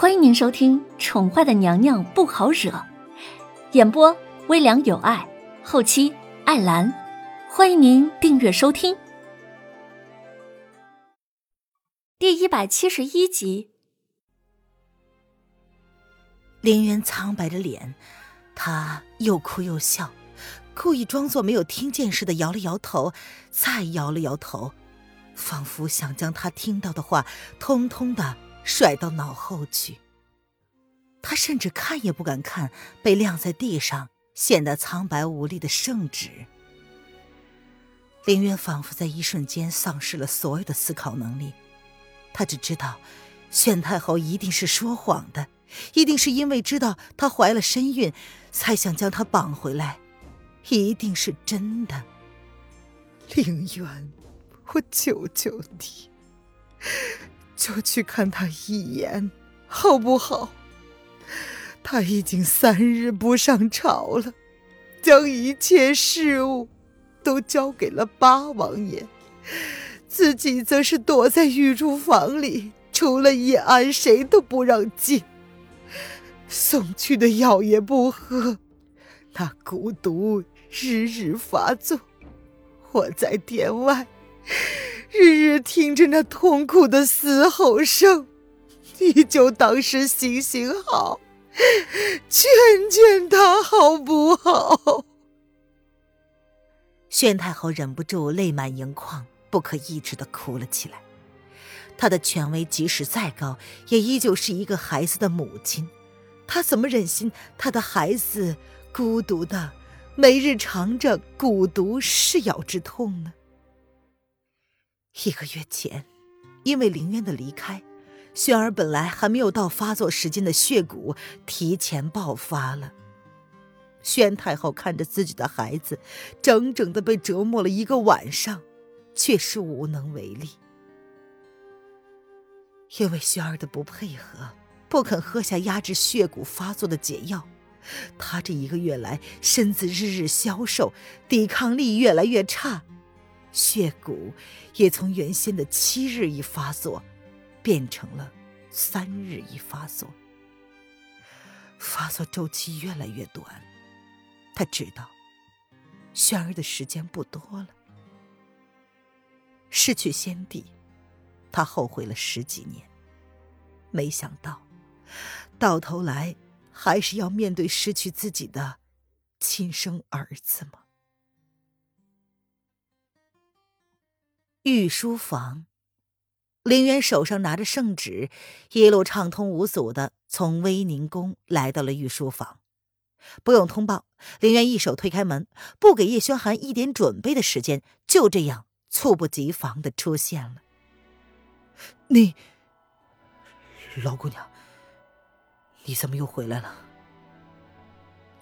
欢迎您收听《宠坏的娘娘不好惹》，演播微凉有爱，后期艾兰。欢迎您订阅收听。第一百七十一集，林渊苍白着脸，他又哭又笑，故意装作没有听见似的摇了摇头，再摇了摇头，仿佛想将他听到的话通通的甩到脑后去。他甚至看也不敢看被晾在地上、显得苍白无力的圣旨。林渊仿佛在一瞬间丧失了所有的思考能力。他只知道，宣太后一定是说谎的，一定是因为知道她怀了身孕，才想将她绑回来，一定是真的。凌渊，我求求你，就去看他一眼，好不好？他已经三日不上朝了，将一切事务都交给了八王爷。自己则是躲在御书房里，除了叶安，谁都不让进。送去的药也不喝，那蛊毒日日发作。我在殿外，日日听着那痛苦的嘶吼声。你就当是行行好，劝劝他好不好？宣太后忍不住泪满盈眶。不可抑制的哭了起来。她的权威即使再高，也依旧是一个孩子的母亲。她怎么忍心她的孩子孤独的每日尝着蛊毒噬咬之痛呢？一个月前，因为凌渊的离开，轩儿本来还没有到发作时间的血蛊提前爆发了。宣太后看着自己的孩子，整整的被折磨了一个晚上。却是无能为力，因为轩儿的不配合，不肯喝下压制血蛊发作的解药，他这一个月来身子日日消瘦，抵抗力越来越差，血蛊也从原先的七日一发作，变成了三日一发作，发作周期越来越短。他知道，轩儿的时间不多了。失去先帝，他后悔了十几年。没想到，到头来还是要面对失去自己的亲生儿子吗？御书房，林渊手上拿着圣旨，一路畅通无阻的从威宁宫来到了御书房。不用通报，林渊一手推开门，不给叶轩寒一点准备的时间，就这样。猝不及防的出现了。你，老姑娘，你怎么又回来了？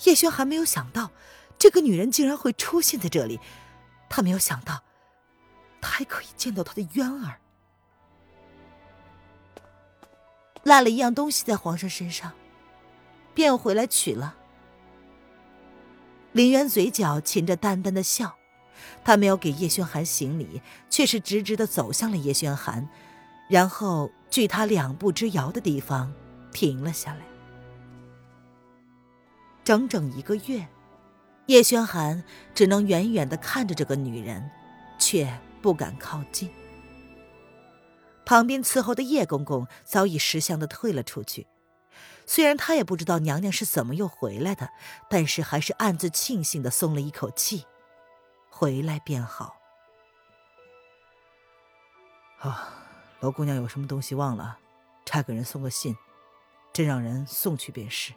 叶轩还没有想到，这个女人竟然会出现在这里。他没有想到，还可以见到他的渊儿。落了一样东西在皇上身上，便回来取了。林渊嘴角噙着淡淡的笑。他没有给叶轩寒行礼，却是直直的走向了叶轩寒，然后距他两步之遥的地方停了下来。整整一个月，叶轩寒只能远远的看着这个女人，却不敢靠近。旁边伺候的叶公公早已识相的退了出去，虽然他也不知道娘娘是怎么又回来的，但是还是暗自庆幸的松了一口气。回来便好。啊，罗姑娘有什么东西忘了，差个人送个信，朕让人送去便是。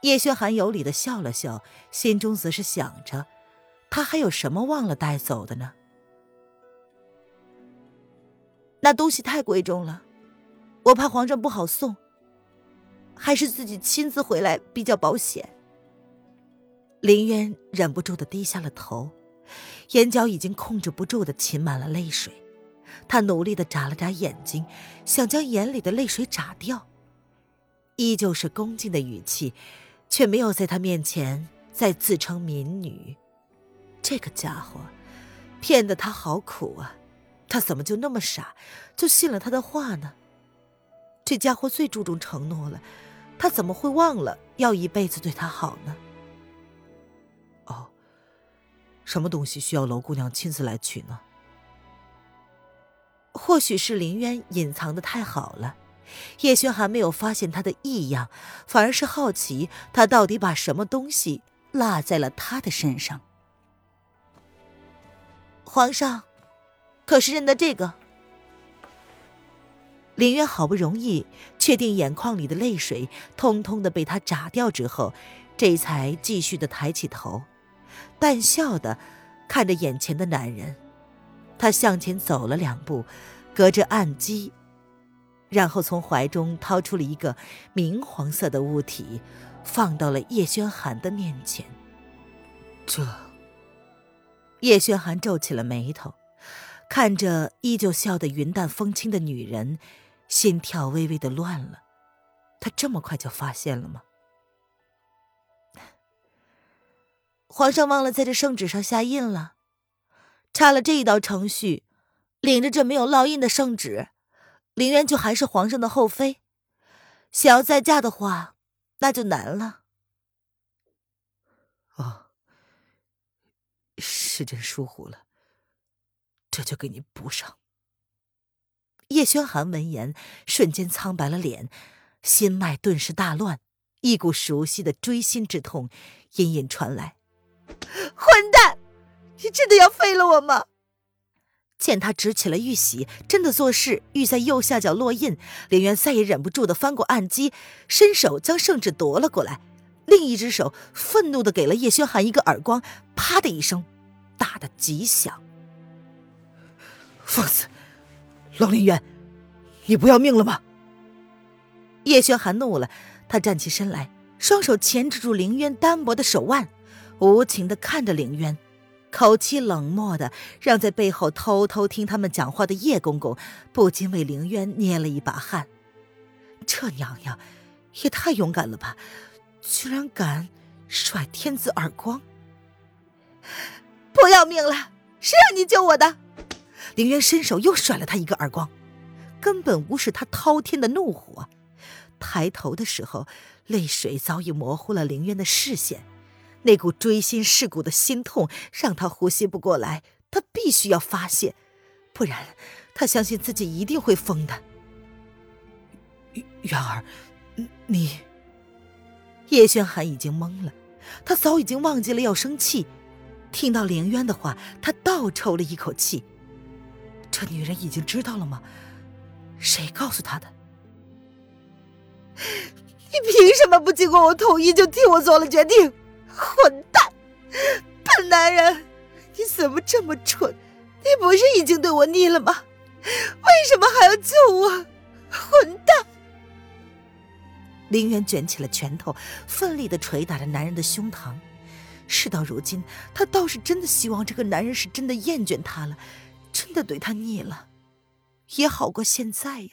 叶轩寒有礼的笑了笑，心中则是想着，他还有什么忘了带走的呢？那东西太贵重了，我怕皇上不好送，还是自己亲自回来比较保险。林渊忍不住的低下了头，眼角已经控制不住的噙满了泪水。他努力的眨了眨眼睛，想将眼里的泪水眨掉，依旧是恭敬的语气，却没有在他面前再自称民女。这个家伙，骗得他好苦啊！他怎么就那么傻，就信了他的话呢？这家伙最注重承诺了，他怎么会忘了要一辈子对他好呢？哦，什么东西需要楼姑娘亲自来取呢？或许是林渊隐藏的太好了，叶轩还没有发现他的异样，反而是好奇他到底把什么东西落在了他的身上。皇上，可是认得这个？林渊好不容易确定眼眶里的泪水通通的被他眨掉之后，这才继续的抬起头，淡笑的看着眼前的男人。他向前走了两步，隔着暗机，然后从怀中掏出了一个明黄色的物体，放到了叶轩寒的面前。这，叶轩寒皱起了眉头，看着依旧笑得云淡风轻的女人。心跳微微的乱了，他这么快就发现了吗？皇上忘了在这圣旨上下印了，差了这一道程序，领着这没有烙印的圣旨，林渊就还是皇上的后妃，想要再嫁的话，那就难了。哦，是朕疏忽了，这就给你补上。叶轩寒闻言，瞬间苍白了脸，心脉顿时大乱，一股熟悉的锥心之痛隐隐传来。混蛋，你真的要废了我吗？见他执起了玉玺，真的做事欲在右下角落印，林渊再也忍不住的翻过案几，伸手将圣旨夺了过来，另一只手愤怒的给了叶轩寒一个耳光，啪的一声，打得极响。放肆！龙凌渊，你不要命了吗？叶轩寒怒了，他站起身来，双手钳制住凌渊单薄的手腕，无情的看着凌渊，口气冷漠的让在背后偷偷听他们讲话的叶公公不禁为凌渊捏了一把汗。这娘娘也太勇敢了吧，居然敢甩天子耳光！不要命了，谁让你救我的？凌渊伸手又甩了他一个耳光，根本无视他滔天的怒火。抬头的时候，泪水早已模糊了凌渊的视线。那股锥心噬骨的心痛让他呼吸不过来，他必须要发泄，不然他相信自己一定会疯的。渊儿，你……叶轩寒已经懵了，他早已经忘记了要生气。听到凌渊的话，他倒抽了一口气。这女人已经知道了吗？谁告诉她的？你凭什么不经过我同意就替我做了决定？混蛋，笨男人，你怎么这么蠢？你不是已经对我腻了吗？为什么还要救我？混蛋！林渊卷起了拳头，奋力的捶打着男人的胸膛。事到如今，他倒是真的希望这个男人是真的厌倦他了。真的对他腻了，也好过现在呀。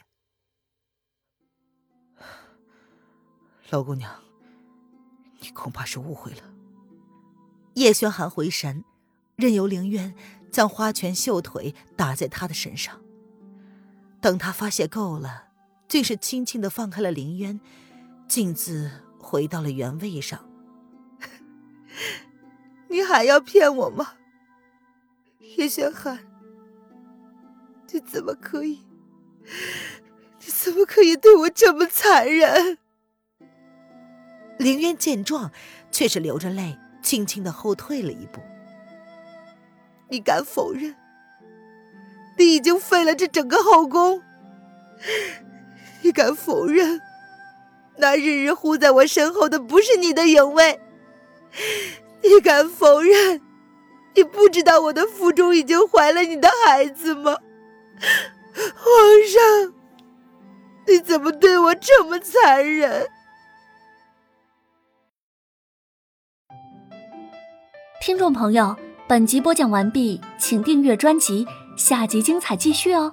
老姑娘，你恐怕是误会了。叶轩寒回神，任由凌渊将花拳绣腿打在他的身上。等他发泄够了，竟是轻轻的放开了凌渊，径自回到了原位上。你还要骗我吗，叶轩寒？你怎么可以？你怎么可以对我这么残忍？凌渊见状，却是流着泪，轻轻的后退了一步。你敢否认？你已经废了这整个后宫？你敢否认？那日日护在我身后的不是你的影卫？你敢否认？你不知道我的腹中已经怀了你的孩子吗？皇上，你怎么对我这么残忍？听众朋友，本集播讲完毕，请订阅专辑，下集精彩继续哦。